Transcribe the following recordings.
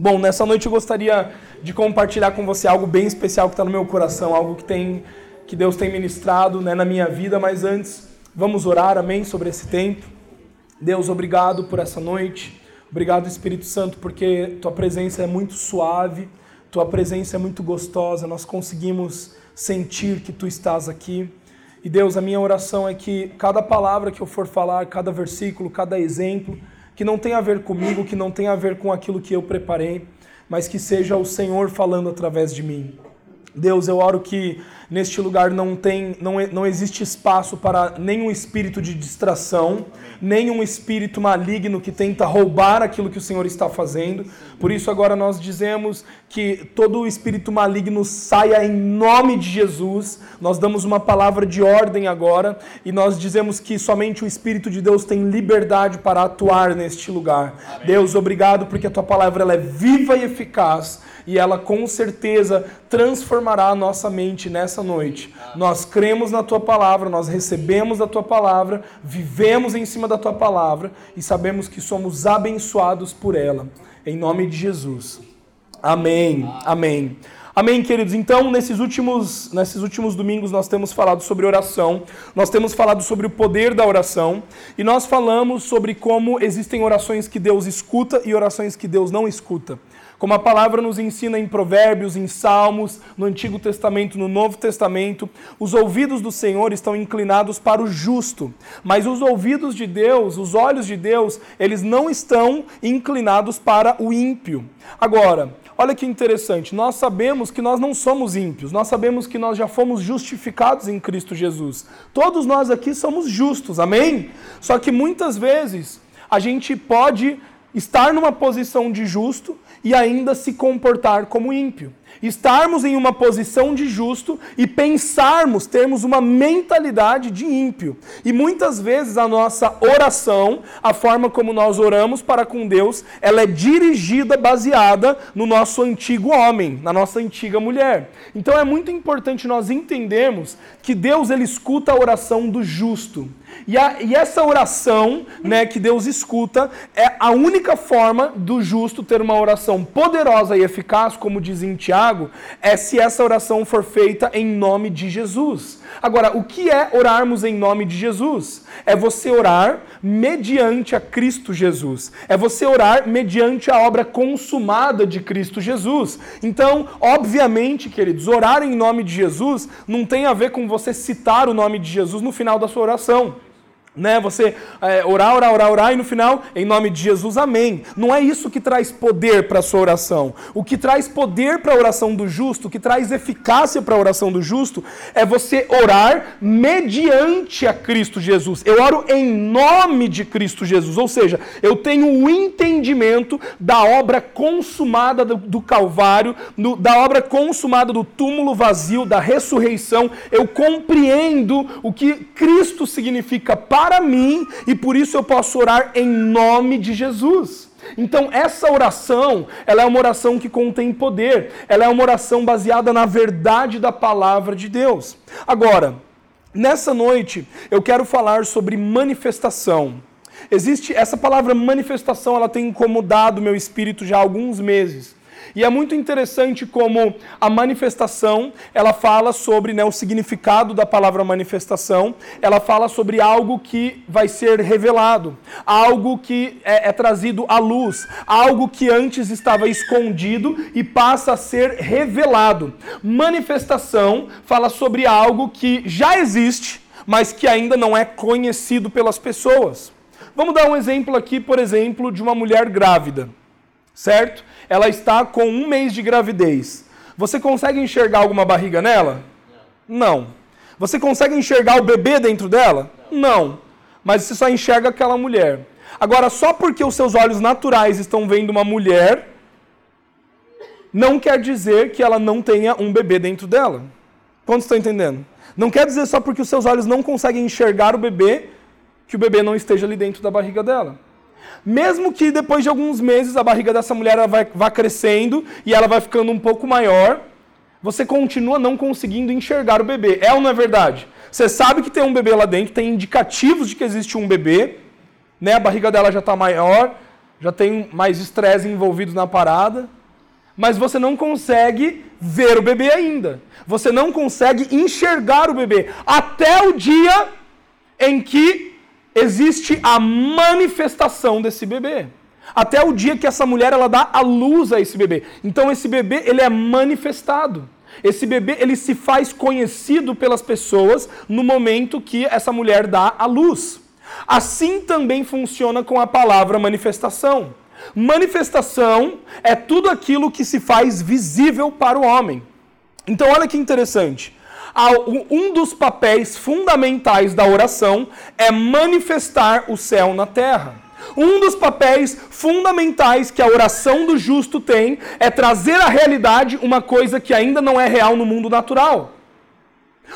Bom, nessa noite eu gostaria de compartilhar com você algo bem especial que está no meu coração, algo que tem que Deus tem ministrado né, na minha vida, mas antes vamos orar, amém, sobre esse tempo. Deus, obrigado por essa noite. Obrigado, Espírito Santo, porque tua presença é muito suave, tua presença é muito gostosa, nós conseguimos sentir que tu estás aqui. E Deus, a minha oração é que cada palavra que eu for falar, cada versículo, cada exemplo, que não tenha a ver comigo, que não tenha a ver com aquilo que eu preparei, mas que seja o Senhor falando através de mim. Deus, eu oro que Neste lugar não tem, não, não existe espaço para nenhum espírito de distração, nenhum espírito maligno que tenta roubar aquilo que o Senhor está fazendo. Por isso agora nós dizemos que todo espírito maligno saia em nome de Jesus. Nós damos uma palavra de ordem agora e nós dizemos que somente o espírito de Deus tem liberdade para atuar neste lugar. Amém. Deus, obrigado porque a tua palavra ela é viva e eficaz e ela com certeza transformará a nossa mente nessa noite. Nós cremos na tua palavra, nós recebemos a tua palavra, vivemos em cima da tua palavra e sabemos que somos abençoados por ela. Em nome de Jesus. Amém. Amém. Amém, queridos? Então, nesses últimos, nesses últimos domingos, nós temos falado sobre oração, nós temos falado sobre o poder da oração, e nós falamos sobre como existem orações que Deus escuta e orações que Deus não escuta. Como a palavra nos ensina em Provérbios, em Salmos, no Antigo Testamento, no Novo Testamento, os ouvidos do Senhor estão inclinados para o justo, mas os ouvidos de Deus, os olhos de Deus, eles não estão inclinados para o ímpio. Agora, olha que interessante, nós sabemos que nós não somos ímpios, nós sabemos que nós já fomos justificados em Cristo Jesus. Todos nós aqui somos justos, amém? Só que muitas vezes a gente pode estar numa posição de justo e ainda se comportar como ímpio. Estarmos em uma posição de justo e pensarmos, termos uma mentalidade de ímpio. E muitas vezes a nossa oração, a forma como nós oramos para com Deus, ela é dirigida baseada no nosso antigo homem, na nossa antiga mulher. Então é muito importante nós entendermos que Deus ele escuta a oração do justo. E, a, e, essa oração né, que Deus escuta é a única forma do justo ter uma oração poderosa e eficaz, como diz em Tiago, é se essa oração for feita em nome de Jesus. Agora, o que é orarmos em nome de Jesus? É você orar mediante a Cristo Jesus. É você orar mediante a obra consumada de Cristo Jesus. Então, obviamente, queridos, orar em nome de Jesus não tem a ver com você citar o nome de Jesus no final da sua oração né? Você é, orar, orar, orar, orar e no final, em nome de Jesus, amém. Não é isso que traz poder para a sua oração. O que traz poder para a oração do justo, o que traz eficácia para a oração do justo, é você orar mediante a Cristo Jesus. Eu oro em nome de Cristo Jesus, ou seja, eu tenho o entendimento da obra consumada do, do Calvário, do, da obra consumada do túmulo vazio, da ressurreição. Eu compreendo o que Cristo significa para para mim e por isso eu posso orar em nome de Jesus. Então, essa oração, ela é uma oração que contém poder. Ela é uma oração baseada na verdade da palavra de Deus. Agora, nessa noite, eu quero falar sobre manifestação. Existe essa palavra manifestação, ela tem incomodado meu espírito já há alguns meses. E é muito interessante como a manifestação, ela fala sobre né, o significado da palavra manifestação, ela fala sobre algo que vai ser revelado, algo que é, é trazido à luz, algo que antes estava escondido e passa a ser revelado. Manifestação fala sobre algo que já existe, mas que ainda não é conhecido pelas pessoas. Vamos dar um exemplo aqui, por exemplo, de uma mulher grávida, certo? ela está com um mês de gravidez. Você consegue enxergar alguma barriga nela? Não. Você consegue enxergar o bebê dentro dela? Não. Mas você só enxerga aquela mulher. Agora, só porque os seus olhos naturais estão vendo uma mulher, não quer dizer que ela não tenha um bebê dentro dela. Quantos estão entendendo? Não quer dizer só porque os seus olhos não conseguem enxergar o bebê, que o bebê não esteja ali dentro da barriga dela. Mesmo que depois de alguns meses a barriga dessa mulher vai, vá crescendo e ela vai ficando um pouco maior, você continua não conseguindo enxergar o bebê. É ou não é verdade? Você sabe que tem um bebê lá dentro, tem indicativos de que existe um bebê, né? a barriga dela já está maior, já tem mais estresse envolvido na parada, mas você não consegue ver o bebê ainda. Você não consegue enxergar o bebê até o dia em que existe a manifestação desse bebê. Até o dia que essa mulher ela dá a luz a esse bebê. Então esse bebê ele é manifestado. Esse bebê ele se faz conhecido pelas pessoas no momento que essa mulher dá a luz. Assim também funciona com a palavra manifestação. Manifestação é tudo aquilo que se faz visível para o homem. Então olha que interessante. Um dos papéis fundamentais da oração é manifestar o céu na terra. Um dos papéis fundamentais que a oração do justo tem é trazer à realidade uma coisa que ainda não é real no mundo natural.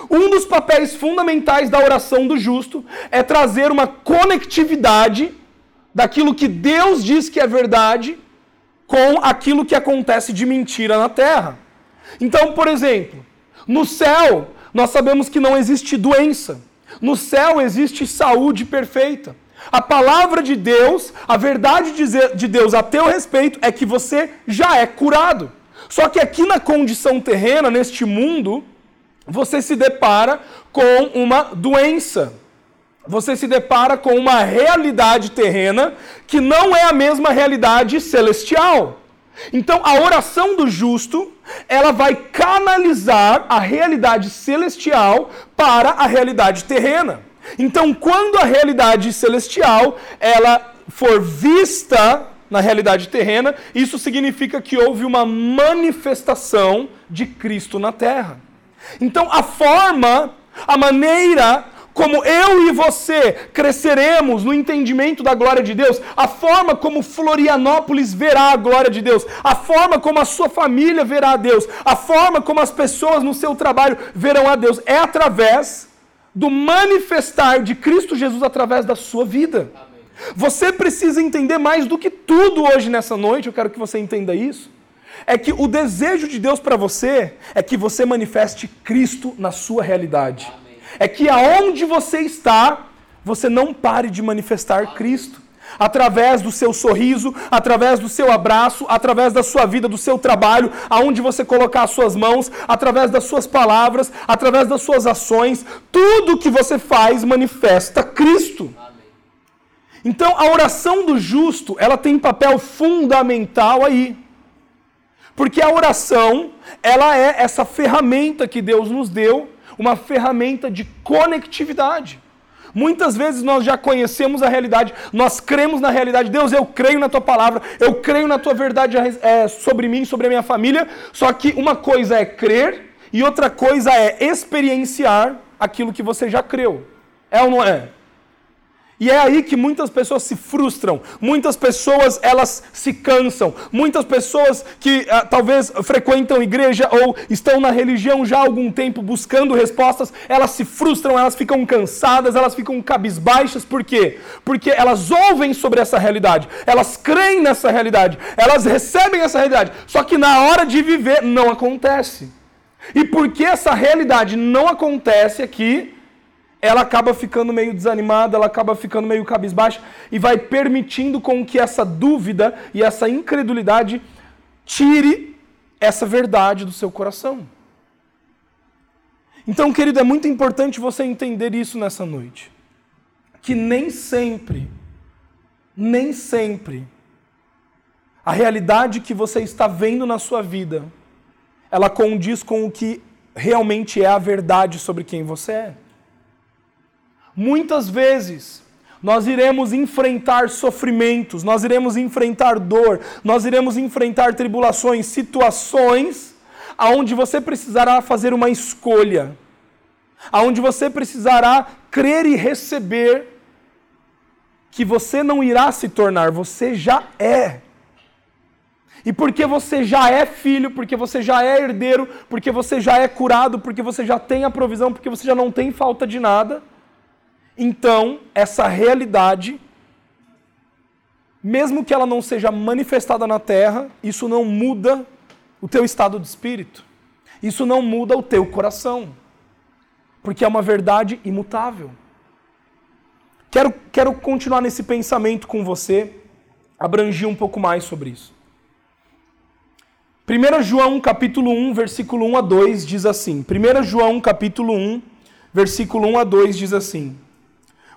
Um dos papéis fundamentais da oração do justo é trazer uma conectividade daquilo que Deus diz que é verdade com aquilo que acontece de mentira na terra. Então, por exemplo, no céu, nós sabemos que não existe doença. No céu existe saúde perfeita. A palavra de Deus, a verdade de Deus a teu respeito é que você já é curado. Só que aqui na condição terrena, neste mundo, você se depara com uma doença. Você se depara com uma realidade terrena que não é a mesma realidade celestial. Então, a oração do justo, ela vai canalizar a realidade celestial para a realidade terrena. Então, quando a realidade celestial ela for vista na realidade terrena, isso significa que houve uma manifestação de Cristo na terra. Então, a forma, a maneira como eu e você cresceremos no entendimento da glória de Deus, a forma como Florianópolis verá a glória de Deus, a forma como a sua família verá a Deus, a forma como as pessoas no seu trabalho verão a Deus, é através do manifestar de Cristo Jesus através da sua vida. Você precisa entender mais do que tudo hoje nessa noite, eu quero que você entenda isso. É que o desejo de Deus para você é que você manifeste Cristo na sua realidade. É que aonde você está, você não pare de manifestar. Cristo através do seu sorriso, através do seu abraço, através da sua vida, do seu trabalho, aonde você colocar as suas mãos, através das suas palavras, através das suas ações, tudo que você faz manifesta Cristo. Então, a oração do justo, ela tem papel fundamental aí. Porque a oração, ela é essa ferramenta que Deus nos deu, uma ferramenta de conectividade. Muitas vezes nós já conhecemos a realidade, nós cremos na realidade. Deus, eu creio na tua palavra, eu creio na tua verdade é, sobre mim, sobre a minha família. Só que uma coisa é crer e outra coisa é experienciar aquilo que você já creu. É ou não é? E é aí que muitas pessoas se frustram, muitas pessoas elas se cansam, muitas pessoas que ah, talvez frequentam igreja ou estão na religião já há algum tempo buscando respostas, elas se frustram, elas ficam cansadas, elas ficam cabisbaixas, por quê? Porque elas ouvem sobre essa realidade, elas creem nessa realidade, elas recebem essa realidade, só que na hora de viver não acontece. E porque essa realidade não acontece aqui, ela acaba ficando meio desanimada, ela acaba ficando meio cabisbaixa e vai permitindo com que essa dúvida e essa incredulidade tire essa verdade do seu coração. Então, querido, é muito importante você entender isso nessa noite. Que nem sempre, nem sempre, a realidade que você está vendo na sua vida, ela condiz com o que realmente é a verdade sobre quem você é. Muitas vezes nós iremos enfrentar sofrimentos, nós iremos enfrentar dor, nós iremos enfrentar tribulações, situações aonde você precisará fazer uma escolha, aonde você precisará crer e receber que você não irá se tornar, você já é. E porque você já é filho, porque você já é herdeiro, porque você já é curado, porque você já tem a provisão, porque você já não tem falta de nada, então, essa realidade, mesmo que ela não seja manifestada na terra, isso não muda o teu estado de espírito. Isso não muda o teu coração. Porque é uma verdade imutável. Quero, quero continuar nesse pensamento com você. abrangia um pouco mais sobre isso. 1 João capítulo 1, versículo 1 a 2 diz assim: 1 João capítulo 1, versículo 1 a 2 diz assim: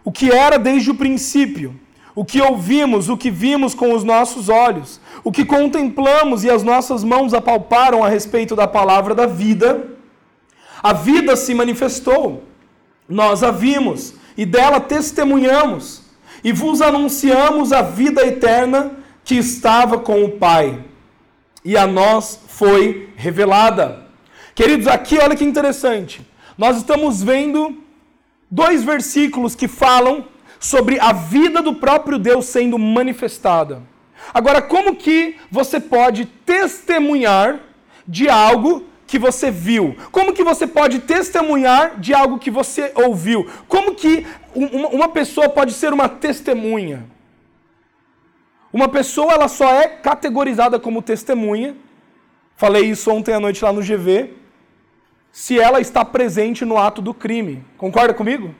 O que era desde o princípio, o que ouvimos, o que vimos com os nossos olhos, o que contemplamos e as nossas mãos apalparam a respeito da palavra da vida, a vida se manifestou, nós a vimos e dela testemunhamos, e vos anunciamos a vida eterna que estava com o Pai e a nós foi revelada. Queridos, aqui olha que interessante. Nós estamos vendo dois versículos que falam sobre a vida do próprio Deus sendo manifestada. Agora, como que você pode testemunhar de algo que você viu? Como que você pode testemunhar de algo que você ouviu? Como que uma pessoa pode ser uma testemunha? Uma pessoa ela só é categorizada como testemunha, falei isso ontem à noite lá no GV, se ela está presente no ato do crime. Concorda comigo?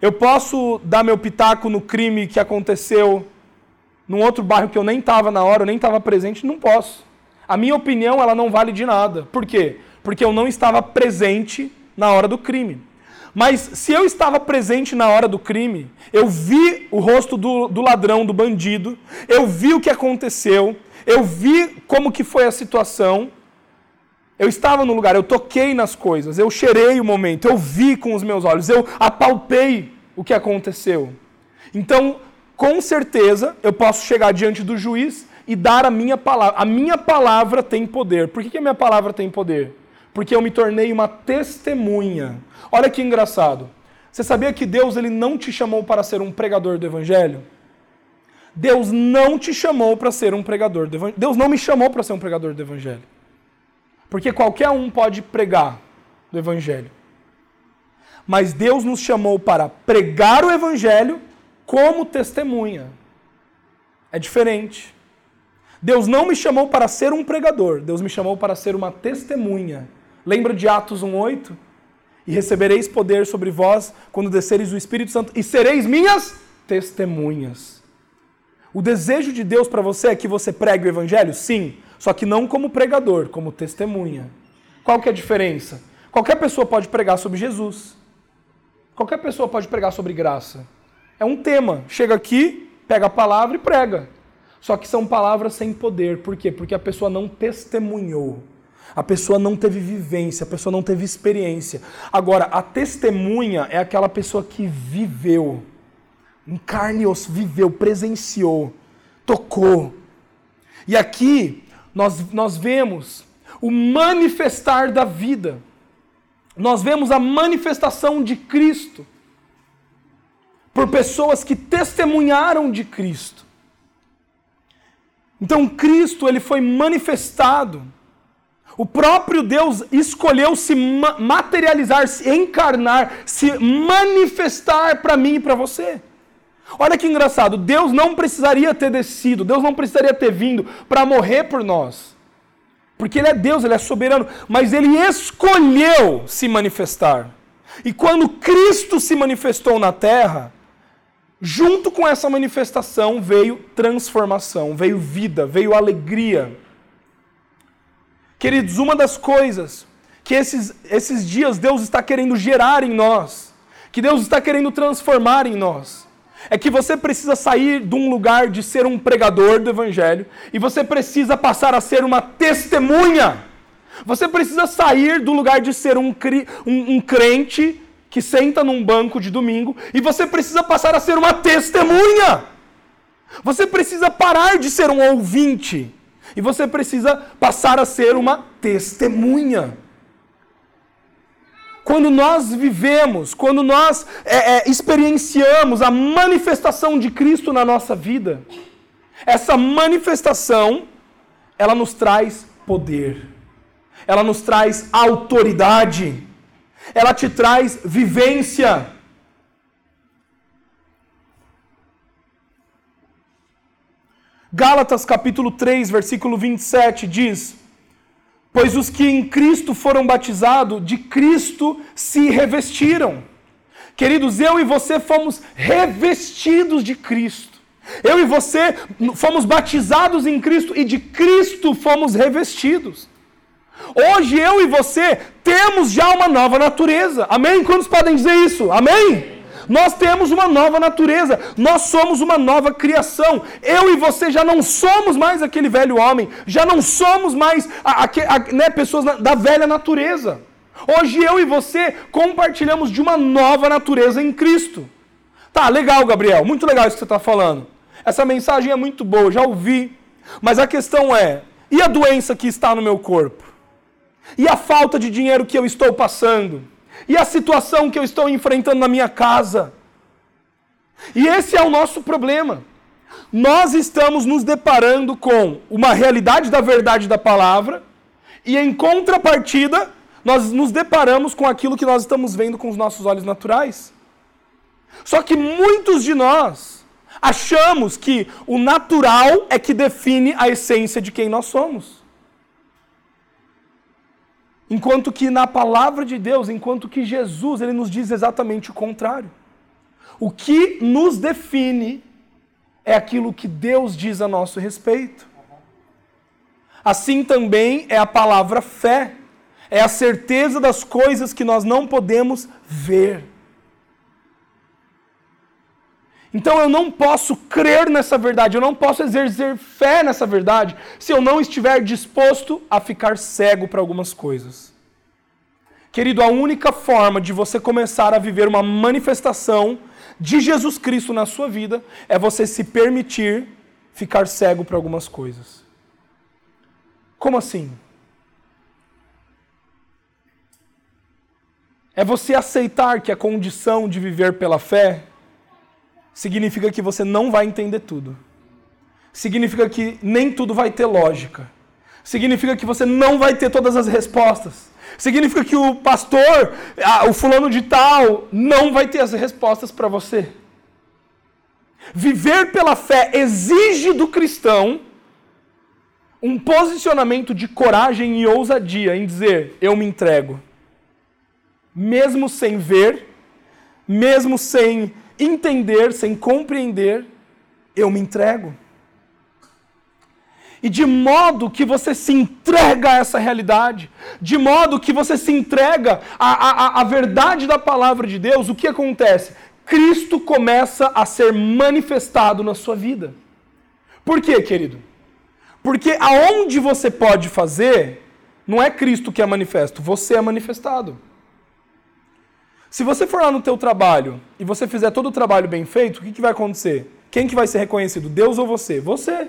Eu posso dar meu pitaco no crime que aconteceu num outro bairro que eu nem estava na hora, eu nem estava presente? Não posso. A minha opinião ela não vale de nada. Por quê? Porque eu não estava presente na hora do crime. Mas se eu estava presente na hora do crime, eu vi o rosto do, do ladrão, do bandido, eu vi o que aconteceu, eu vi como que foi a situação, eu estava no lugar, eu toquei nas coisas, eu cheirei o momento, eu vi com os meus olhos, eu apalpei o que aconteceu. Então, com certeza, eu posso chegar diante do juiz e dar a minha palavra. A minha palavra tem poder. Por que, a minha palavra tem poder? Porque eu me tornei uma testemunha Olha que engraçado. Você sabia que Deus ele não te chamou para ser um pregador do evangelho? Deus não te chamou para ser um pregador do evangelho. Deus não me chamou para ser um pregador do evangelho. Porque qualquer um pode pregar do evangelho. Mas Deus nos chamou para pregar o evangelho como testemunha. É diferente. Deus não me chamou para ser um pregador, Deus me chamou para ser uma testemunha. Lembra de Atos 1:8? E recebereis poder sobre vós quando descereis o Espírito Santo, e sereis minhas testemunhas. O desejo de Deus para você é que você pregue o Evangelho? Sim, só que não como pregador, como testemunha. Qual que é a diferença? Qualquer pessoa pode pregar sobre Jesus. Qualquer pessoa pode pregar sobre graça. É um tema. Chega aqui, pega a palavra e prega. Só que são palavras sem poder. Por quê? Porque a pessoa não testemunhou. A pessoa não teve vivência, a pessoa não teve experiência. Agora, a testemunha é aquela pessoa que viveu, em carne e osso, viveu, presenciou, tocou. E aqui nós, nós vemos o manifestar da vida. Nós vemos a manifestação de Cristo por pessoas que testemunharam de Cristo. Então Cristo ele foi manifestado o próprio Deus escolheu se materializar, se encarnar, se manifestar para mim e para você. Olha que engraçado, Deus não precisaria ter descido, Deus não precisaria ter vindo para morrer por nós. Porque Ele é Deus, Ele é soberano, mas Ele escolheu se manifestar. E quando Cristo se manifestou na terra, junto com essa manifestação veio transformação, veio vida, veio alegria. Queridos, uma das coisas que esses, esses dias Deus está querendo gerar em nós, que Deus está querendo transformar em nós, é que você precisa sair de um lugar de ser um pregador do Evangelho e você precisa passar a ser uma testemunha. Você precisa sair do lugar de ser um, um, um crente que senta num banco de domingo e você precisa passar a ser uma testemunha. Você precisa parar de ser um ouvinte e você precisa passar a ser uma testemunha. Quando nós vivemos, quando nós é, é, experienciamos a manifestação de Cristo na nossa vida, essa manifestação, ela nos traz poder, ela nos traz autoridade, ela te traz vivência. Gálatas capítulo 3, versículo 27 diz: Pois os que em Cristo foram batizados, de Cristo se revestiram. Queridos, eu e você fomos revestidos de Cristo. Eu e você fomos batizados em Cristo e de Cristo fomos revestidos. Hoje eu e você temos já uma nova natureza. Amém? Quantos podem dizer isso? Amém? Nós temos uma nova natureza, nós somos uma nova criação. Eu e você já não somos mais aquele velho homem, já não somos mais a, a, a, né, pessoas da velha natureza. Hoje eu e você compartilhamos de uma nova natureza em Cristo. Tá, legal, Gabriel, muito legal isso que você está falando. Essa mensagem é muito boa, já ouvi. Mas a questão é: e a doença que está no meu corpo? E a falta de dinheiro que eu estou passando? E a situação que eu estou enfrentando na minha casa? E esse é o nosso problema. Nós estamos nos deparando com uma realidade da verdade da palavra, e em contrapartida, nós nos deparamos com aquilo que nós estamos vendo com os nossos olhos naturais. Só que muitos de nós achamos que o natural é que define a essência de quem nós somos. Enquanto que na palavra de Deus, enquanto que Jesus, ele nos diz exatamente o contrário. O que nos define é aquilo que Deus diz a nosso respeito. Assim também é a palavra fé, é a certeza das coisas que nós não podemos ver. Então eu não posso crer nessa verdade, eu não posso exercer fé nessa verdade se eu não estiver disposto a ficar cego para algumas coisas. Querido, a única forma de você começar a viver uma manifestação de Jesus Cristo na sua vida é você se permitir ficar cego para algumas coisas. Como assim? É você aceitar que a condição de viver pela fé significa que você não vai entender tudo. Significa que nem tudo vai ter lógica. Significa que você não vai ter todas as respostas. Significa que o pastor, o fulano de tal, não vai ter as respostas para você. Viver pela fé exige do cristão um posicionamento de coragem e ousadia em dizer: eu me entrego. Mesmo sem ver, mesmo sem entender, sem compreender, eu me entrego. E de modo que você se entrega a essa realidade, de modo que você se entrega à, à, à verdade da palavra de Deus, o que acontece? Cristo começa a ser manifestado na sua vida. Por quê, querido? Porque aonde você pode fazer, não é Cristo que é manifesto, você é manifestado. Se você for lá no teu trabalho e você fizer todo o trabalho bem feito, o que, que vai acontecer? Quem que vai ser reconhecido? Deus ou você? Você.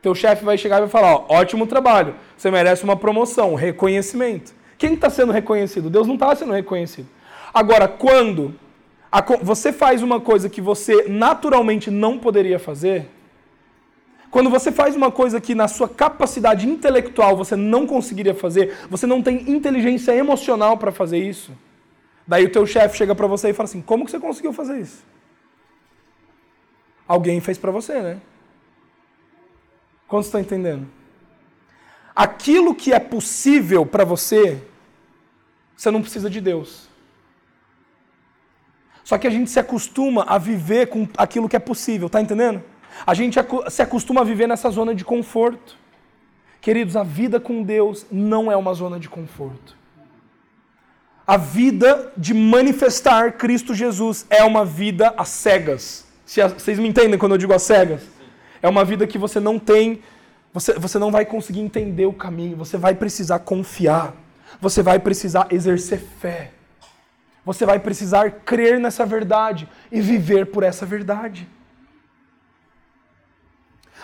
Teu chefe vai chegar e vai falar, ó, ótimo trabalho, você merece uma promoção, reconhecimento. Quem está sendo reconhecido? Deus não está sendo reconhecido. Agora, quando a, você faz uma coisa que você naturalmente não poderia fazer, quando você faz uma coisa que na sua capacidade intelectual você não conseguiria fazer, você não tem inteligência emocional para fazer isso, Daí o teu chefe chega para você e fala assim: "Como que você conseguiu fazer isso?" Alguém fez para você, né? Quantos estão entendendo? Aquilo que é possível para você, você não precisa de Deus. Só que a gente se acostuma a viver com aquilo que é possível, tá entendendo? A gente se acostuma a viver nessa zona de conforto. Queridos, a vida com Deus não é uma zona de conforto. A vida de manifestar Cristo Jesus é uma vida às cegas. Vocês me entendem quando eu digo às cegas? É uma vida que você não tem, você, você não vai conseguir entender o caminho, você vai precisar confiar, você vai precisar exercer fé, você vai precisar crer nessa verdade e viver por essa verdade.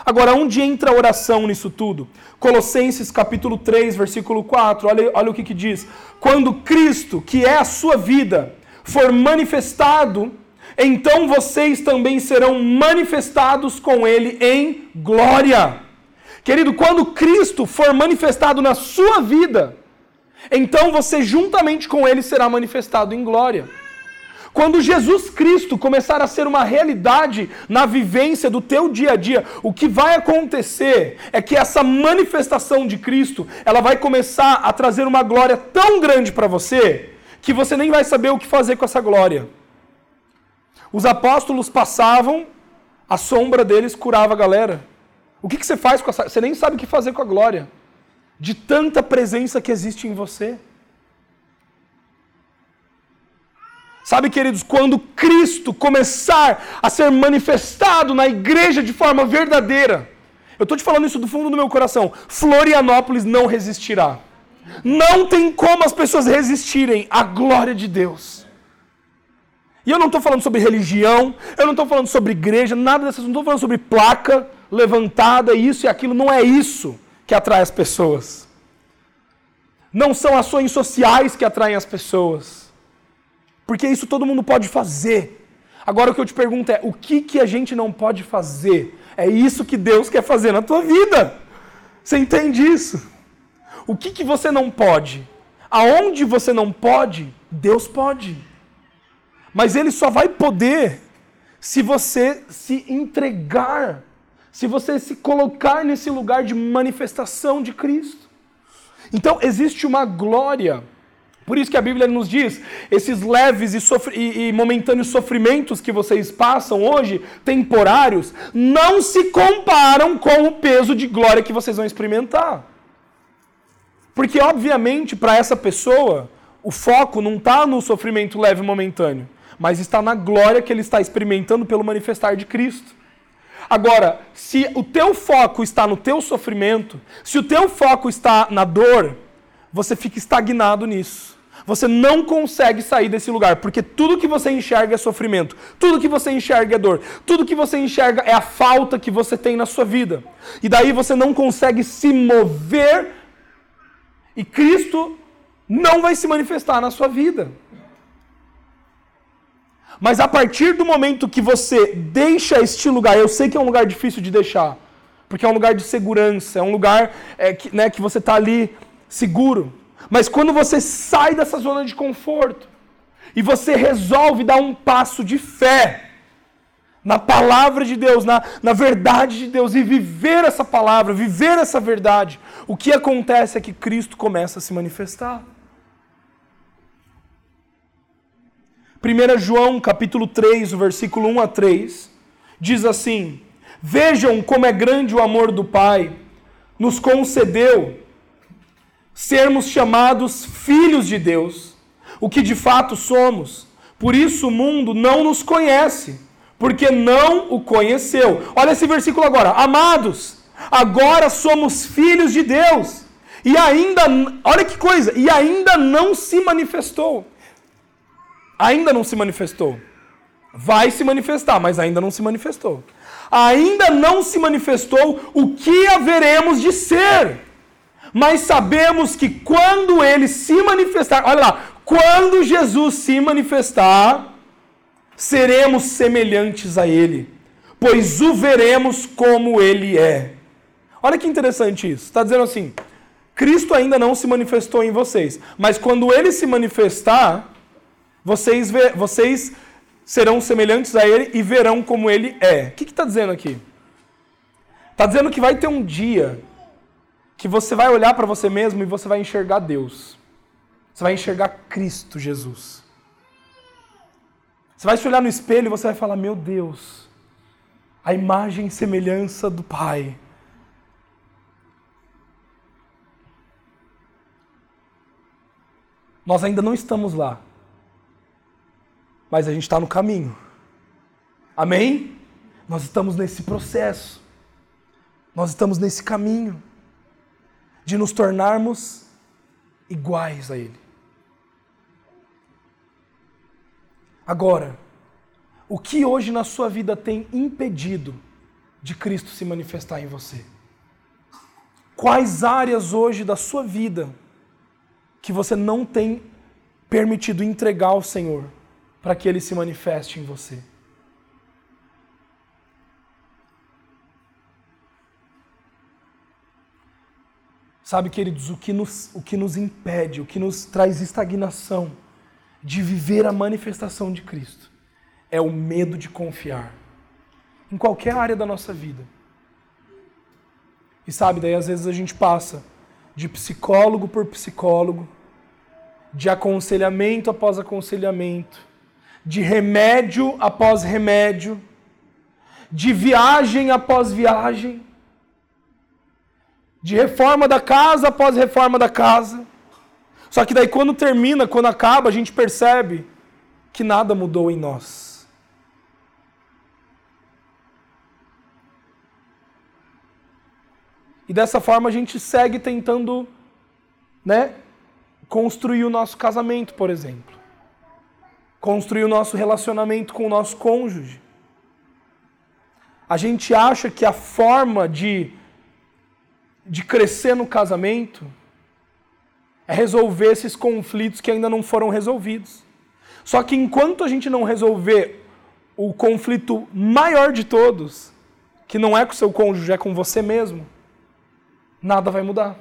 Agora, onde entra a oração nisso tudo? Colossenses capítulo 3, versículo 4, olha, olha o que, que diz. Quando Cristo, que é a sua vida, for manifestado, então vocês também serão manifestados com Ele em glória. Querido, quando Cristo for manifestado na sua vida, então você juntamente com Ele será manifestado em glória. Quando Jesus Cristo começar a ser uma realidade na vivência do teu dia a dia, o que vai acontecer é que essa manifestação de Cristo, ela vai começar a trazer uma glória tão grande para você, que você nem vai saber o que fazer com essa glória. Os apóstolos passavam A sombra deles curava a galera. O que, que você faz com essa. Você nem sabe o que fazer com a glória. De tanta presença que existe em você. Sabe, queridos, quando Cristo começar a ser manifestado na igreja de forma verdadeira, eu estou te falando isso do fundo do meu coração, Florianópolis não resistirá. Não tem como as pessoas resistirem à glória de Deus. E eu não estou falando sobre religião, eu não estou falando sobre igreja, nada dessas, não estou falando sobre placa levantada, isso e aquilo, não é isso que atrai as pessoas. Não são ações sociais que atraem as pessoas. Porque isso todo mundo pode fazer. Agora o que eu te pergunto é: o que, que a gente não pode fazer? É isso que Deus quer fazer na tua vida. Você entende isso? O que, que você não pode? Aonde você não pode, Deus pode. Mas Ele só vai poder se você se entregar, se você se colocar nesse lugar de manifestação de Cristo. Então existe uma glória por isso que a Bíblia nos diz: esses leves e, e, momentâneos sofrimentos que vocês passam hoje, temporários, não se comparam com o peso de glória que vocês vão experimentar. Porque, obviamente, para essa pessoa, o foco não está no sofrimento leve e momentâneo, mas está na glória que ele está experimentando pelo manifestar de Cristo. Agora, se o teu foco está no teu sofrimento, se o teu foco está na dor, você fica estagnado nisso. Você não consegue sair desse lugar, porque tudo que você enxerga é sofrimento, tudo que você enxerga é dor, tudo que você enxerga é a falta que você tem na sua vida. E daí você não consegue se mover e Cristo não vai se manifestar na sua vida. Mas a partir do momento que você deixa este lugar, eu sei que é um lugar difícil de deixar, porque é um lugar de segurança, é um lugar é, que, né, que você está ali seguro. Mas quando você sai dessa zona de conforto e você resolve dar um passo de fé na palavra de Deus, na, na verdade de Deus e viver essa palavra, viver essa verdade, o que acontece é que Cristo começa a se manifestar. 1 João capítulo 3, o versículo 1 a 3, diz assim: Vejam como é grande o amor do Pai, nos concedeu sermos chamados filhos de Deus, o que de fato somos. Por isso o mundo não nos conhece, porque não o conheceu. Olha esse versículo agora. Amados, agora somos filhos de Deus. E ainda, olha que coisa, e ainda não se manifestou. Ainda não se manifestou. Vai se manifestar, mas ainda não se manifestou. Ainda não se manifestou o que haveremos de ser mas sabemos que quando ele se manifestar, olha lá, quando Jesus se manifestar, seremos semelhantes a ele, pois o veremos como ele é. Olha que interessante isso. Está dizendo assim: Cristo ainda não se manifestou em vocês, mas quando ele se manifestar, vocês, vocês serão semelhantes a ele e verão como ele é. O que está dizendo aqui? Está dizendo que vai ter um dia que você vai olhar para você mesmo e você vai enxergar Deus. Você vai enxergar Cristo Jesus. Você vai se olhar no espelho e você vai falar: Meu Deus, a imagem e semelhança do Pai. Nós ainda não estamos lá, mas a gente está no caminho. Amém? Nós estamos nesse processo, nós estamos nesse caminho de nos tornarmos iguais a Ele. Agora, o que hoje na sua vida tem impedido de Cristo se manifestar em você? Quais áreas hoje da sua vida que você não tem permitido entregar ao Senhor para que Ele se manifeste em você? Sabe, queridos, o que, nos, o que nos impede, o que nos traz estagnação de viver a manifestação de Cristo é o medo de confiar em qualquer área da nossa vida. E sabe, daí às vezes a gente passa de psicólogo por psicólogo, de aconselhamento após aconselhamento, de remédio após remédio, de viagem após viagem, de reforma da casa após reforma da casa. Só que daí quando termina, quando acaba, a gente percebe que nada mudou em nós. E dessa forma a gente segue tentando, né, construir o nosso casamento, por exemplo. Construir o nosso relacionamento com o nosso cônjuge. A gente acha que a forma de, de crescer no casamento é resolver esses conflitos que ainda não foram resolvidos. Só que enquanto a gente não resolver o conflito maior de todos, que não é com o seu cônjuge, é com você mesmo, nada vai mudar.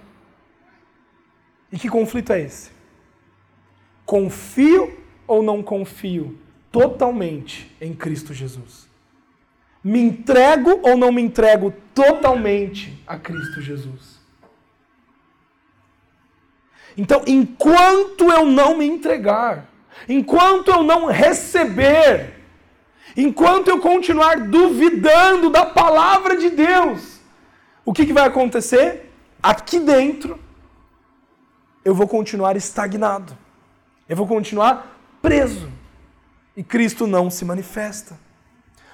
E que conflito é esse? Confio ou não confio totalmente em Cristo Jesus? Me entrego ou não me entrego totalmente a Cristo Jesus? Então, enquanto eu não me entregar, enquanto eu não receber, enquanto eu continuar duvidando da palavra de Deus, o que, que vai acontecer? Aqui dentro, eu vou continuar estagnado, eu vou continuar preso, e Cristo não se manifesta.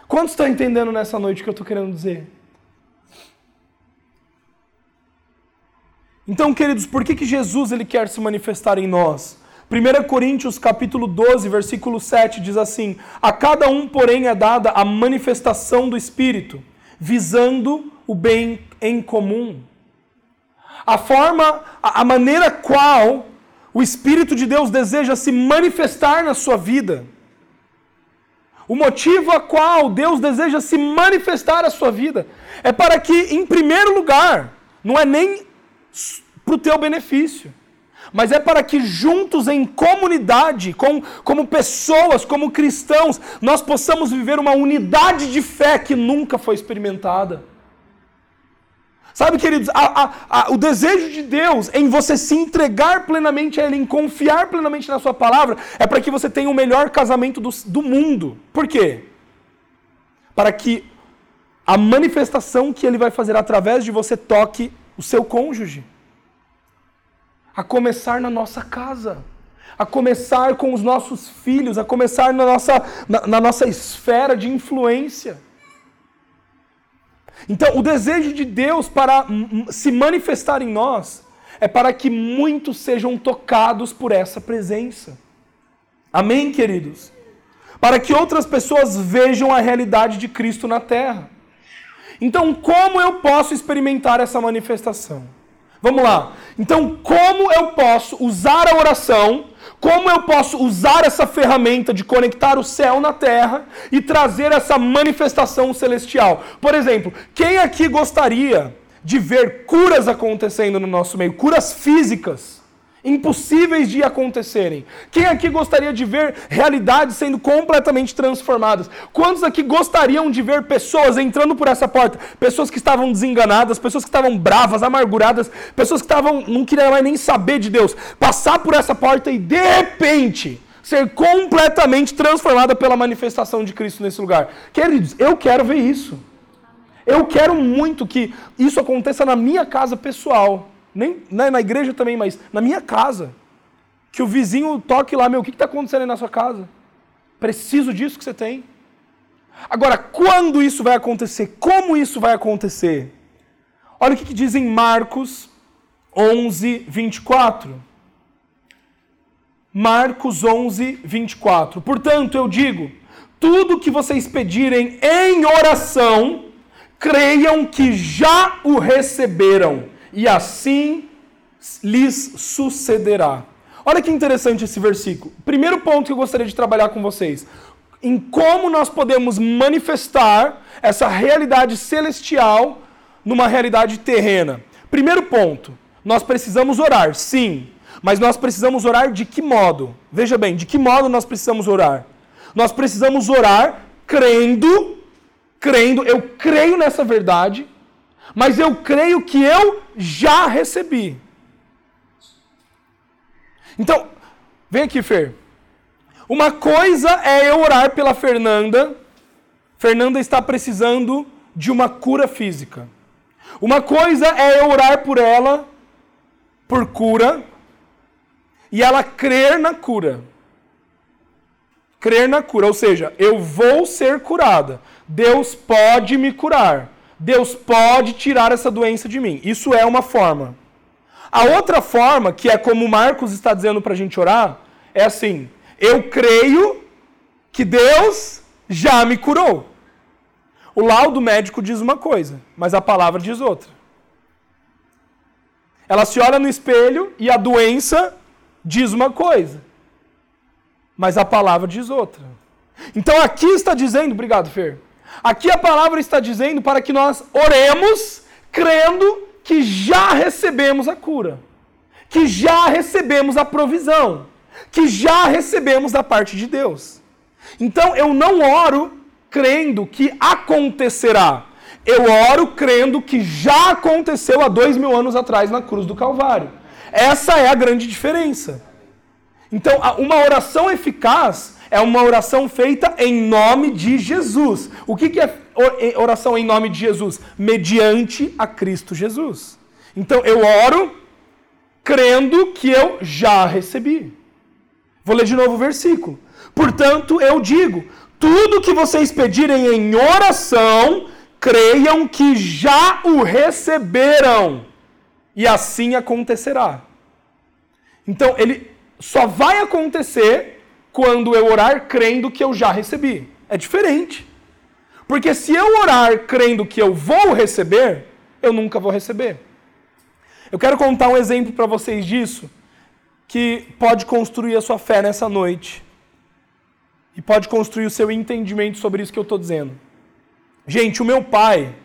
Quantos estão entendendo nessa noite o que eu estou querendo dizer? Então, queridos, por que, que Jesus ele quer se manifestar em nós? 1 Coríntios capítulo 12, versículo 7 diz assim: A cada um, porém, é dada a manifestação do Espírito, visando o bem em comum. A forma, a maneira qual o Espírito de Deus deseja se manifestar na sua vida. O motivo a qual Deus deseja se manifestar na sua vida é para que, em primeiro lugar, não é nem para o teu benefício, mas é para que juntos em comunidade, com, como pessoas, como cristãos, nós possamos viver uma unidade de fé que nunca foi experimentada. Sabe, queridos, a, a, a, o desejo de Deus em você se entregar plenamente a Ele, em confiar plenamente na Sua palavra, é para que você tenha o melhor casamento do, do mundo. Por quê? Para que a manifestação que Ele vai fazer através de você toque o seu cônjuge. A começar na nossa casa. A começar com os nossos filhos, a começar na nossa, na, na nossa esfera de influência. Então, o desejo de Deus para se manifestar em nós é para que muitos sejam tocados por essa presença. Amém, queridos? Para que outras pessoas vejam a realidade de Cristo na terra. Então, como eu posso experimentar essa manifestação? Vamos lá. Então, como eu posso usar a oração, como eu posso usar essa ferramenta de conectar o céu na terra e trazer essa manifestação celestial? Por exemplo, quem aqui gostaria de ver curas acontecendo no nosso meio, curas físicas? Impossíveis de acontecerem. Quem aqui gostaria de ver realidades sendo completamente transformadas? Quantos aqui gostariam de ver pessoas entrando por essa porta? Pessoas que estavam desenganadas, pessoas que estavam bravas, amarguradas, pessoas que estavam não queriam mais nem saber de Deus, passar por essa porta e de repente ser completamente transformada pela manifestação de Cristo nesse lugar. Queridos, eu quero ver isso. Eu quero muito que isso aconteça na minha casa pessoal nem né, na igreja também, mas na minha casa. Que o vizinho toque lá, meu, o que está acontecendo aí na sua casa? Preciso disso que você tem. Agora, quando isso vai acontecer? Como isso vai acontecer? Olha o que, que diz em Marcos 11, 24. Marcos 11, 24. Portanto, eu digo: tudo que vocês pedirem em oração, creiam que já o receberam e assim lhes sucederá. Olha que interessante esse versículo. Primeiro ponto que eu gostaria de trabalhar com vocês. Em como nós podemos manifestar essa realidade celestial numa realidade terrena. Primeiro ponto, nós precisamos orar, sim. Mas nós precisamos orar de que modo? Veja bem, de que modo nós precisamos orar? Nós precisamos orar crendo, crendo, eu creio nessa verdade, mas eu creio que eu já recebi. Então, vem aqui, Fer. Uma coisa é eu orar pela Fernanda Fernanda está precisando de uma cura física. Uma coisa é eu orar por ela por cura e ela crer na cura. Crer na cura, ou seja, eu vou ser curada. Deus pode me curar. Deus pode tirar essa doença de mim. Isso é uma forma. A outra forma, que é como Marcos está dizendo para a gente orar, é assim: eu creio que Deus já me curou. O laudo médico diz uma coisa, mas a palavra diz outra. Ela se olha no espelho e a doença diz uma coisa, mas a palavra diz outra. Então aqui está dizendo, obrigado, Fer. Aqui a palavra está dizendo para que nós oremos crendo que já recebemos a cura, que já recebemos a provisão, que já recebemos da parte de Deus. Então eu não oro crendo que acontecerá. Eu oro crendo que já aconteceu há dois mil anos atrás na cruz do Calvário. Essa é a grande diferença. Então, uma oração eficaz é uma oração feita em nome de Jesus. O que é oração em nome de Jesus? Mediante a Cristo Jesus. Então eu oro crendo que eu já recebi. Vou ler de novo o versículo. Portanto, eu digo: tudo que vocês pedirem em oração, creiam que já o receberam, e assim acontecerá. Então, ele só vai acontecer quando eu orar crendo que eu já recebi. É diferente. Porque se eu orar crendo que eu vou receber, eu nunca vou receber. Eu quero contar um exemplo para vocês disso, que pode construir a sua fé nessa noite. E pode construir o seu entendimento sobre isso que eu estou dizendo. Gente, o meu pai.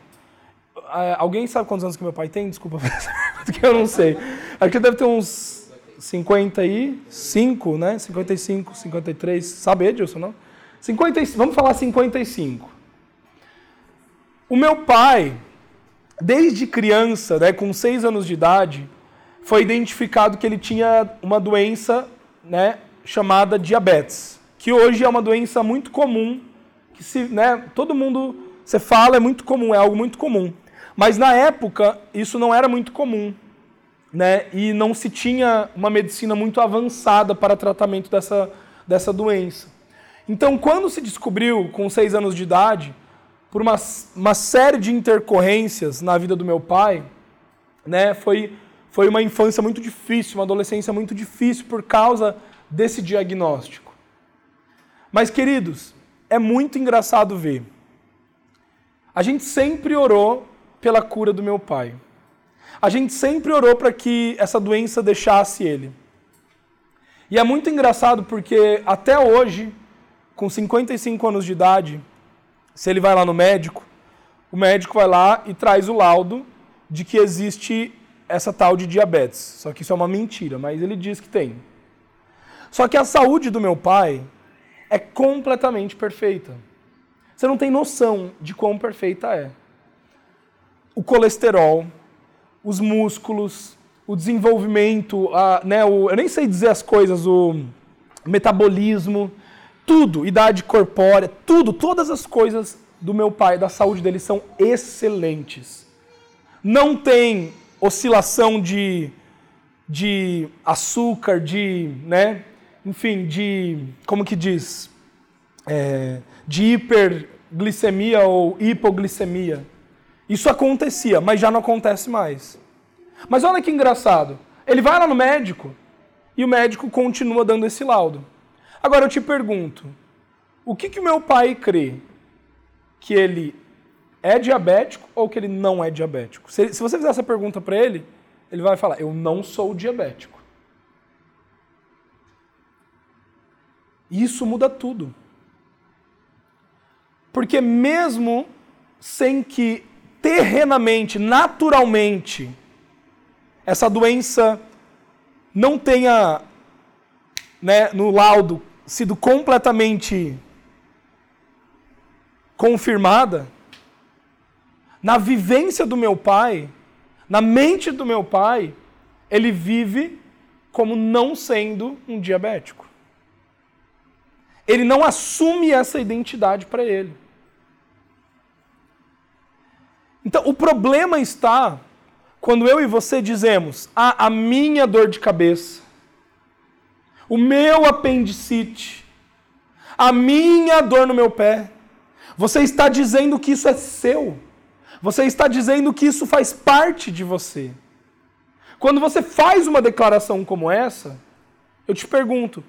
É, alguém sabe quantos anos que meu pai tem? Desculpa, porque eu não sei. Aqui deve ter uns 55, né? 55, 53. Sabe, Edilson, não? 50, vamos falar 55. O meu pai, desde criança, né, com 6 anos de idade, foi identificado que ele tinha uma doença né, chamada diabetes, que hoje é uma doença muito comum, que se, né, todo mundo, você fala, é muito comum, é algo muito comum. Mas na época, isso não era muito comum né, e não se tinha uma medicina muito avançada para tratamento dessa, dessa doença. Então, quando se descobriu, com seis anos de idade, por uma, uma série de intercorrências na vida do meu pai, né, foi, foi uma infância muito difícil, uma adolescência muito difícil por causa desse diagnóstico. Mas, queridos, é muito engraçado ver. A gente sempre orou pela cura do meu pai a gente sempre orou para que essa doença deixasse ele. E é muito engraçado porque até hoje, com 55 anos de idade, se ele vai lá no médico, o médico vai lá e traz o laudo de que existe essa tal de diabetes. Só que isso é uma mentira, mas ele diz que tem. Só que a saúde do meu pai é completamente perfeita. Você não tem noção de quão perfeita é. O colesterol, os músculos, o desenvolvimento, a, né, o, eu nem sei dizer as coisas, o metabolismo, tudo, idade corpórea, tudo, todas as coisas do meu pai, da saúde dele são excelentes. Não tem oscilação de, de açúcar, de, né, enfim, de, como que diz, é, de hiperglicemia ou hipoglicemia. Isso acontecia, mas já não acontece mais. Mas olha que engraçado. Ele vai lá no médico e o médico continua dando esse laudo. Agora eu te pergunto: o que, que meu pai crê? Que ele é diabético ou que ele não é diabético? Se, se você fizer essa pergunta para ele, ele vai falar: Eu não sou diabético. Isso muda tudo. Porque mesmo sem que terrenamente, naturalmente, essa doença não tenha né, no laudo sido completamente confirmada, na vivência do meu pai, na mente do meu pai, ele vive como não sendo um diabético. Ele não assume essa identidade para ele. Então, o problema está quando eu e você dizemos: ah, a minha dor de cabeça, o meu apendicite, a minha dor no meu pé. Você está dizendo que isso é seu. Você está dizendo que isso faz parte de você. Quando você faz uma declaração como essa, eu te pergunto: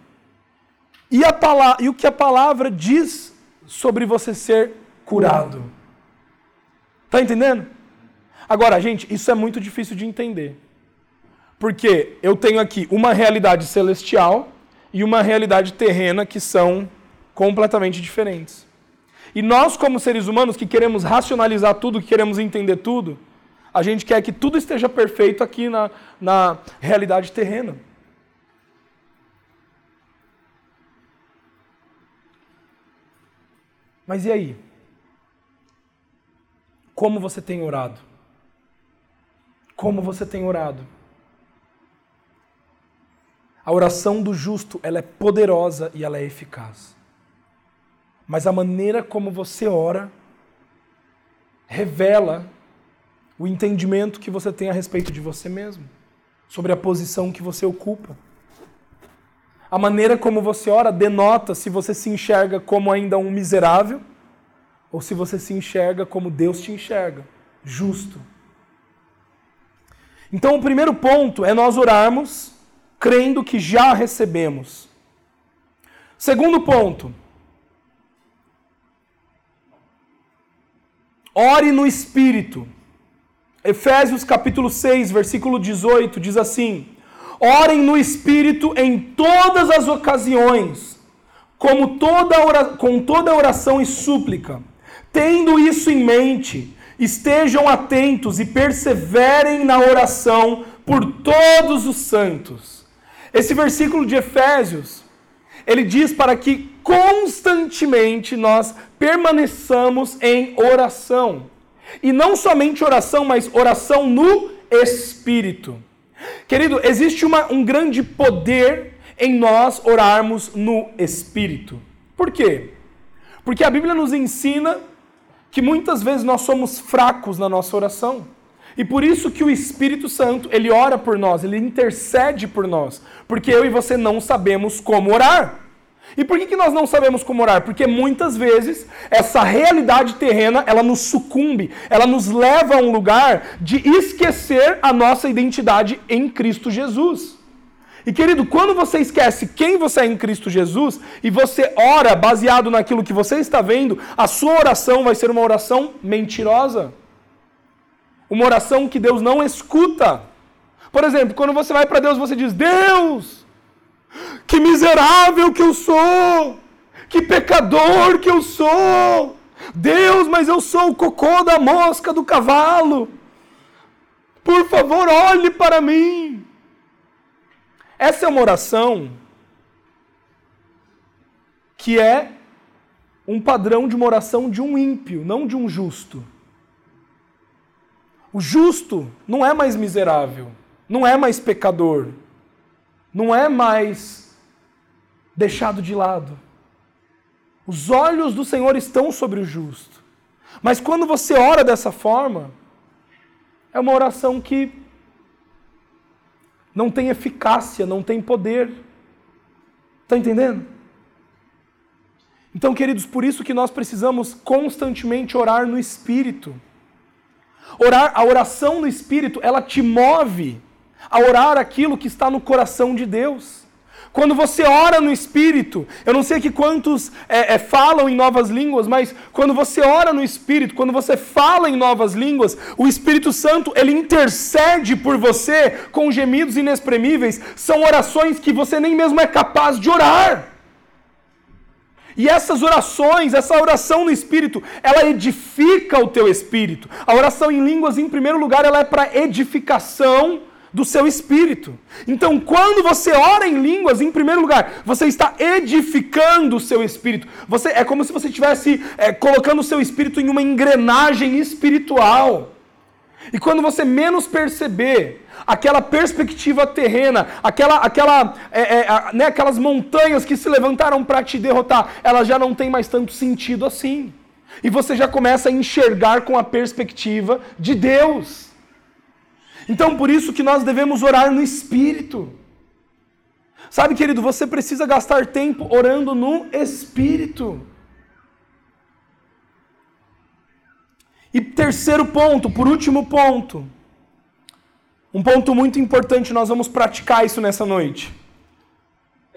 e, a e o que a palavra diz sobre você ser curado? Tá entendendo? Agora, gente, isso é muito difícil de entender. Porque eu tenho aqui uma realidade celestial e uma realidade terrena que são completamente diferentes. E nós, como seres humanos que queremos racionalizar tudo, que queremos entender tudo, a gente quer que tudo esteja perfeito aqui na, na realidade terrena. Mas e aí? Como você tem orado? Como você tem orado? A oração do justo, ela é poderosa e ela é eficaz. Mas a maneira como você ora revela o entendimento que você tem a respeito de você mesmo, sobre a posição que você ocupa. A maneira como você ora denota se você se enxerga como ainda um miserável ou se você se enxerga como Deus te enxerga, justo. Então, o primeiro ponto é nós orarmos crendo que já recebemos. Segundo ponto, ore no Espírito. Efésios capítulo 6, versículo 18 diz assim: Orem no Espírito em todas as ocasiões, como toda com toda oração e súplica. Tendo isso em mente, estejam atentos e perseverem na oração por todos os santos. Esse versículo de Efésios, ele diz para que constantemente nós permaneçamos em oração. E não somente oração, mas oração no Espírito. Querido, existe uma, um grande poder em nós orarmos no Espírito. Por quê? Porque a Bíblia nos ensina que muitas vezes nós somos fracos na nossa oração. E por isso que o Espírito Santo, ele ora por nós, ele intercede por nós, porque eu e você não sabemos como orar. E por que, que nós não sabemos como orar? Porque muitas vezes essa realidade terrena, ela nos sucumbe, ela nos leva a um lugar de esquecer a nossa identidade em Cristo Jesus. E querido, quando você esquece quem você é em Cristo Jesus e você ora baseado naquilo que você está vendo, a sua oração vai ser uma oração mentirosa. Uma oração que Deus não escuta. Por exemplo, quando você vai para Deus, você diz: Deus, que miserável que eu sou! Que pecador que eu sou! Deus, mas eu sou o cocô da mosca do cavalo! Por favor, olhe para mim! Essa é uma oração que é um padrão de uma oração de um ímpio, não de um justo. O justo não é mais miserável, não é mais pecador não é mais deixado de lado. Os olhos do Senhor estão sobre o justo. Mas quando você ora dessa forma, é uma oração que não tem eficácia, não tem poder. Está entendendo? Então, queridos, por isso que nós precisamos constantemente orar no Espírito. Orar, a oração no Espírito, ela te move a orar aquilo que está no coração de Deus. Quando você ora no Espírito, eu não sei que quantos é, é, falam em novas línguas, mas quando você ora no Espírito, quando você fala em novas línguas, o Espírito Santo ele intercede por você com gemidos inexprimíveis. São orações que você nem mesmo é capaz de orar. E essas orações, essa oração no Espírito, ela edifica o teu espírito. A oração em línguas, em primeiro lugar, ela é para edificação do seu espírito. Então, quando você ora em línguas, em primeiro lugar, você está edificando o seu espírito. Você é como se você estivesse é, colocando o seu espírito em uma engrenagem espiritual. E quando você menos perceber aquela perspectiva terrena, aquela, aquela, é, é, né, aquelas montanhas que se levantaram para te derrotar, elas já não têm mais tanto sentido assim. E você já começa a enxergar com a perspectiva de Deus. Então, por isso que nós devemos orar no Espírito. Sabe, querido, você precisa gastar tempo orando no Espírito. E terceiro ponto, por último ponto. Um ponto muito importante, nós vamos praticar isso nessa noite.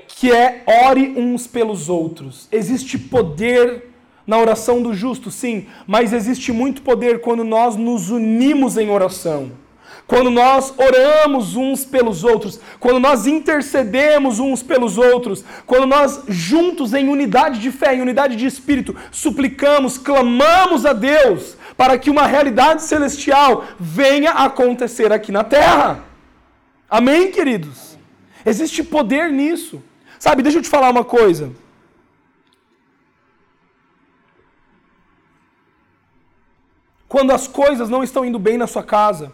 Que é ore uns pelos outros. Existe poder na oração do justo, sim, mas existe muito poder quando nós nos unimos em oração. Quando nós oramos uns pelos outros, quando nós intercedemos uns pelos outros, quando nós juntos em unidade de fé, em unidade de espírito, suplicamos, clamamos a Deus para que uma realidade celestial venha acontecer aqui na terra. Amém, queridos? Existe poder nisso. Sabe, deixa eu te falar uma coisa. Quando as coisas não estão indo bem na sua casa,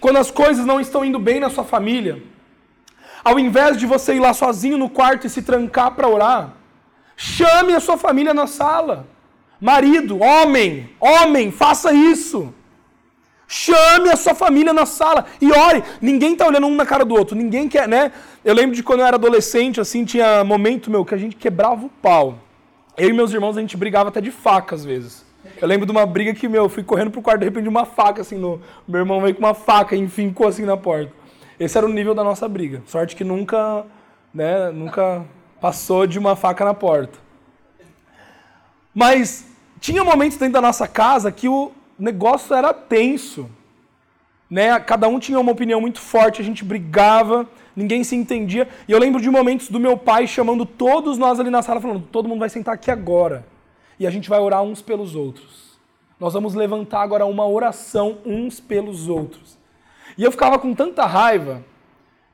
quando as coisas não estão indo bem na sua família, ao invés de você ir lá sozinho no quarto e se trancar para orar, chame a sua família na sala. Marido, homem, homem, faça isso. Chame a sua família na sala e ore. Ninguém está olhando um na cara do outro. Ninguém quer, né? Eu lembro de quando eu era adolescente, assim, tinha momento meu que a gente quebrava o pau. Eu e meus irmãos a gente brigava até de faca às vezes. Eu lembro de uma briga que, meu, eu fui correndo pro quarto, de repente uma faca, assim, no... meu irmão veio com uma faca e enfincou assim na porta. Esse era o nível da nossa briga. Sorte que nunca, né, nunca passou de uma faca na porta. Mas tinha momentos dentro da nossa casa que o negócio era tenso. Né? Cada um tinha uma opinião muito forte, a gente brigava, ninguém se entendia. E eu lembro de momentos do meu pai chamando todos nós ali na sala, falando: todo mundo vai sentar aqui agora e a gente vai orar uns pelos outros. Nós vamos levantar agora uma oração uns pelos outros. E eu ficava com tanta raiva,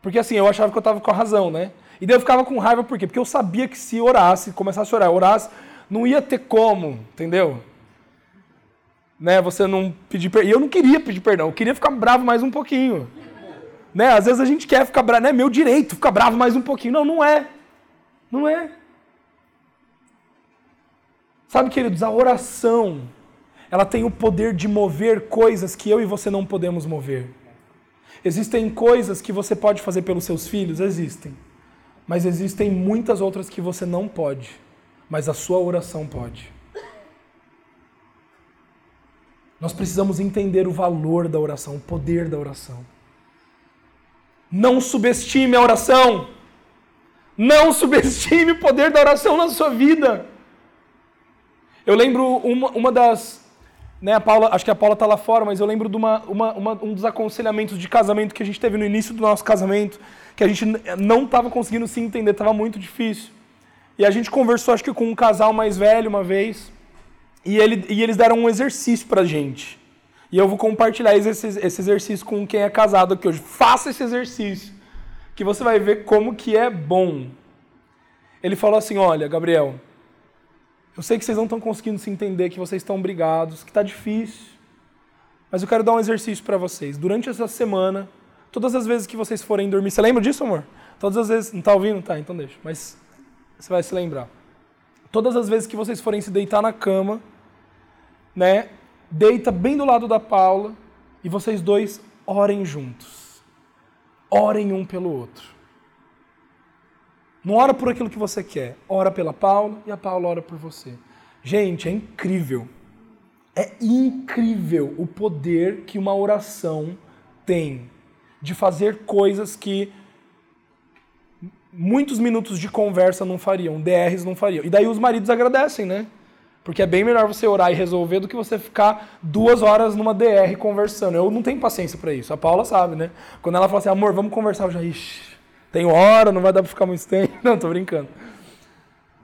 porque assim, eu achava que eu estava com a razão, né? E daí eu ficava com raiva por quê? Porque eu sabia que se orasse, começasse a orar, orasse, não ia ter como, entendeu? Né, você não pedir perdão. E eu não queria pedir perdão, eu queria ficar bravo mais um pouquinho. Né? Às vezes a gente quer ficar bravo, né? Meu direito, ficar bravo mais um pouquinho. Não, não é. Não é. Sabe, queridos, a oração, ela tem o poder de mover coisas que eu e você não podemos mover. Existem coisas que você pode fazer pelos seus filhos? Existem. Mas existem muitas outras que você não pode. Mas a sua oração pode. Nós precisamos entender o valor da oração, o poder da oração. Não subestime a oração. Não subestime o poder da oração na sua vida. Eu lembro uma, uma das. Né, a Paula, acho que a Paula está lá fora, mas eu lembro de uma, uma, uma, um dos aconselhamentos de casamento que a gente teve no início do nosso casamento, que a gente não estava conseguindo se entender, estava muito difícil. E a gente conversou, acho que com um casal mais velho uma vez, e, ele, e eles deram um exercício para a gente. E eu vou compartilhar esse, esse exercício com quem é casado aqui hoje. Faça esse exercício, que você vai ver como que é bom. Ele falou assim, olha, Gabriel, eu sei que vocês não estão conseguindo se entender, que vocês estão brigados, que está difícil. Mas eu quero dar um exercício para vocês. Durante essa semana, todas as vezes que vocês forem dormir, você lembra disso, amor? Todas as vezes, não está ouvindo? Tá, então deixa. Mas você vai se lembrar. Todas as vezes que vocês forem se deitar na cama, né, deita bem do lado da Paula e vocês dois orem juntos. Orem um pelo outro. Não ora por aquilo que você quer. Ora pela Paula e a Paula ora por você. Gente, é incrível. É incrível o poder que uma oração tem de fazer coisas que muitos minutos de conversa não fariam, DRs não fariam. E daí os maridos agradecem, né? Porque é bem melhor você orar e resolver do que você ficar duas horas numa DR conversando. Eu não tenho paciência para isso. A Paula sabe, né? Quando ela fala assim, amor, vamos conversar, eu já, ixi, tem hora, não vai dar para ficar muito tempo. Não, tô brincando.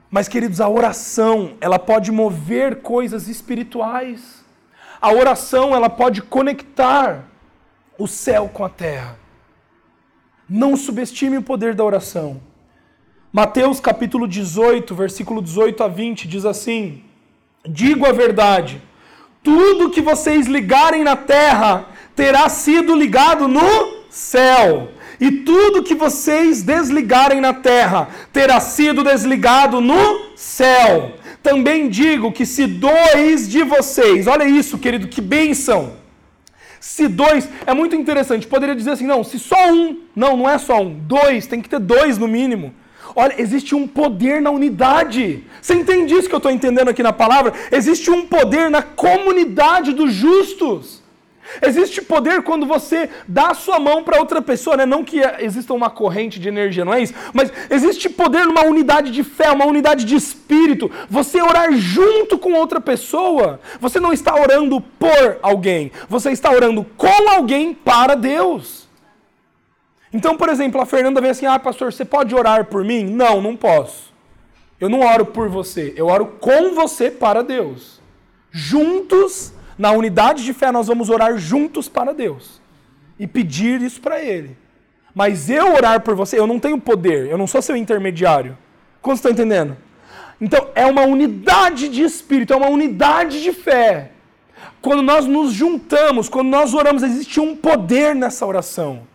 Mas, queridos, a oração, ela pode mover coisas espirituais. A oração, ela pode conectar o céu com a terra. Não subestime o poder da oração. Mateus capítulo 18, versículo 18 a 20 diz assim: Digo a verdade, tudo que vocês ligarem na terra terá sido ligado no céu e tudo que vocês desligarem na terra terá sido desligado no céu. Também digo que se dois de vocês, olha isso, querido, que bênção. Se dois, é muito interessante. Poderia dizer assim, não, se só um, não, não é só um, dois, tem que ter dois no mínimo. Olha, existe um poder na unidade. Você entende isso que eu estou entendendo aqui na palavra? Existe um poder na comunidade dos justos. Existe poder quando você dá a sua mão para outra pessoa, né? não que exista uma corrente de energia, não é isso, mas existe poder numa unidade de fé, uma unidade de espírito. Você orar junto com outra pessoa, você não está orando por alguém, você está orando com alguém para Deus. Então, por exemplo, a Fernanda vem assim: "Ah, pastor, você pode orar por mim?" Não, não posso. Eu não oro por você, eu oro com você para Deus. Juntos na unidade de fé, nós vamos orar juntos para Deus e pedir isso para Ele. Mas eu orar por você, eu não tenho poder, eu não sou seu intermediário. Como você está entendendo? Então, é uma unidade de espírito, é uma unidade de fé. Quando nós nos juntamos, quando nós oramos, existe um poder nessa oração.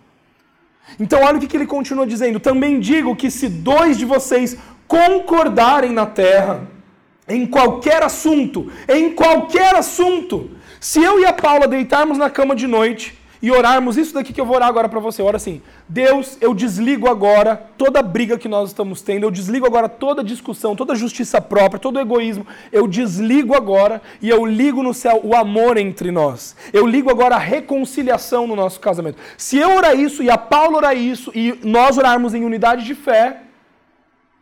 Então, olha o que ele continua dizendo. Também digo que se dois de vocês concordarem na terra, em qualquer assunto, em qualquer assunto. Se eu e a Paula deitarmos na cama de noite e orarmos isso daqui que eu vou orar agora para você, ora assim: Deus, eu desligo agora toda briga que nós estamos tendo, eu desligo agora toda discussão, toda justiça própria, todo egoísmo, eu desligo agora e eu ligo no céu o amor entre nós. Eu ligo agora a reconciliação no nosso casamento. Se eu orar isso e a Paula orar isso e nós orarmos em unidade de fé,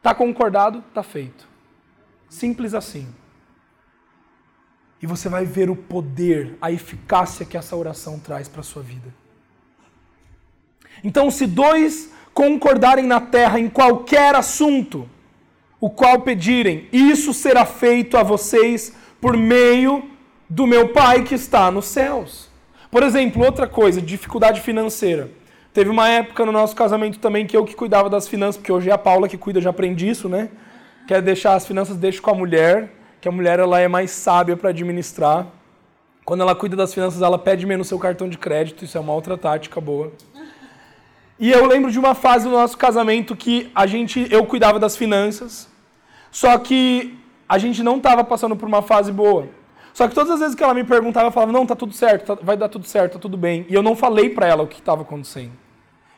tá concordado, tá feito. Simples assim. E você vai ver o poder, a eficácia que essa oração traz para a sua vida. Então, se dois concordarem na terra em qualquer assunto, o qual pedirem, isso será feito a vocês por meio do meu Pai que está nos céus. Por exemplo, outra coisa, dificuldade financeira. Teve uma época no nosso casamento também que eu que cuidava das finanças, porque hoje é a Paula que cuida, já aprendi isso, né? quer deixar as finanças, deixa com a mulher, que a mulher ela é mais sábia para administrar. Quando ela cuida das finanças, ela pede menos seu cartão de crédito, isso é uma outra tática boa. E eu lembro de uma fase do nosso casamento que a gente, eu cuidava das finanças, só que a gente não estava passando por uma fase boa. Só que todas as vezes que ela me perguntava, eu falava, não, tá tudo certo, tá, vai dar tudo certo, tá tudo bem. E eu não falei para ela o que estava acontecendo.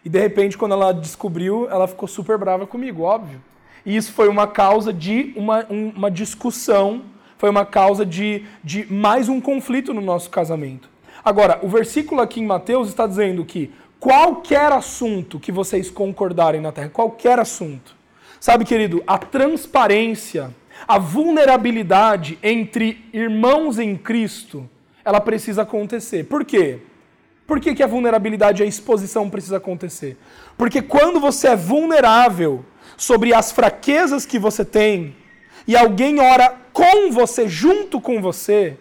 E de repente, quando ela descobriu, ela ficou super brava comigo, óbvio. E isso foi uma causa de uma, uma discussão, foi uma causa de, de mais um conflito no nosso casamento. Agora, o versículo aqui em Mateus está dizendo que qualquer assunto que vocês concordarem na terra, qualquer assunto. Sabe, querido, a transparência, a vulnerabilidade entre irmãos em Cristo, ela precisa acontecer. Por quê? Por que, que a vulnerabilidade e a exposição precisa acontecer? Porque quando você é vulnerável, sobre as fraquezas que você tem e alguém ora com você, junto com você,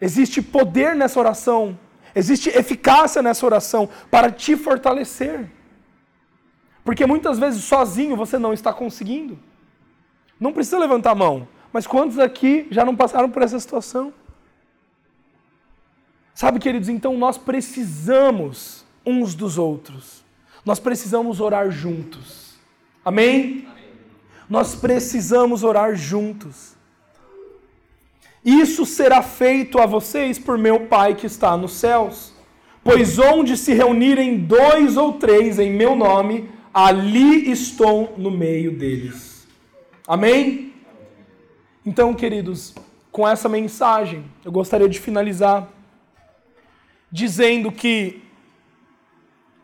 existe poder nessa oração, existe eficácia nessa oração para te fortalecer. Porque muitas vezes sozinho você não está conseguindo. Não precisa levantar a mão, mas quantos aqui já não passaram por essa situação? Sabe, queridos, então nós precisamos uns dos outros. Nós precisamos orar juntos. Amém? Nós precisamos orar juntos. Isso será feito a vocês por meu Pai que está nos céus. Pois onde se reunirem dois ou três em meu nome, ali estou no meio deles. Amém? Então, queridos, com essa mensagem, eu gostaria de finalizar dizendo que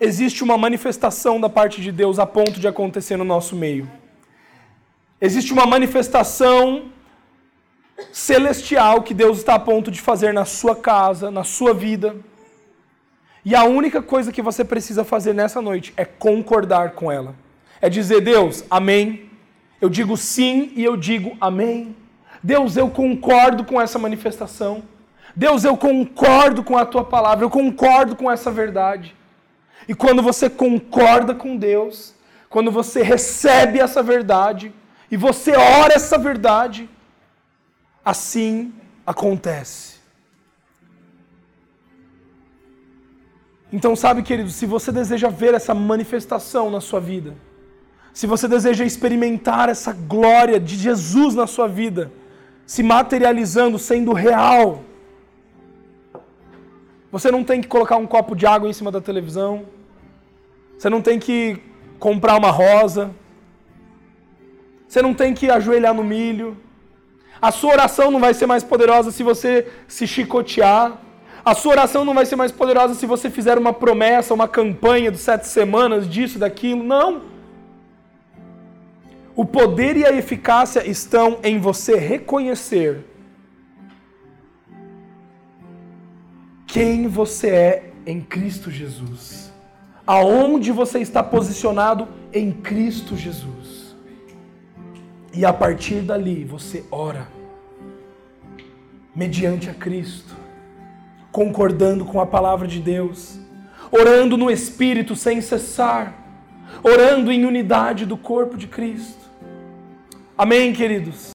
existe uma manifestação da parte de Deus a ponto de acontecer no nosso meio. Existe uma manifestação celestial que Deus está a ponto de fazer na sua casa, na sua vida. E a única coisa que você precisa fazer nessa noite é concordar com ela. É dizer, Deus, amém. Eu digo sim e eu digo amém. Deus, eu concordo com essa manifestação. Deus, eu concordo com a tua palavra, eu concordo com essa verdade. E quando você concorda com Deus, quando você recebe essa verdade e você ora essa verdade, assim acontece. Então, sabe, querido, se você deseja ver essa manifestação na sua vida, se você deseja experimentar essa glória de Jesus na sua vida, se materializando, sendo real, você não tem que colocar um copo de água em cima da televisão, você não tem que comprar uma rosa, você não tem que ajoelhar no milho, a sua oração não vai ser mais poderosa se você se chicotear. A sua oração não vai ser mais poderosa se você fizer uma promessa, uma campanha de sete semanas, disso, daquilo. Não. O poder e a eficácia estão em você reconhecer quem você é em Cristo Jesus. Aonde você está posicionado em Cristo Jesus. E a partir dali você ora mediante a Cristo, concordando com a palavra de Deus, orando no Espírito sem cessar, orando em unidade do corpo de Cristo. Amém, queridos?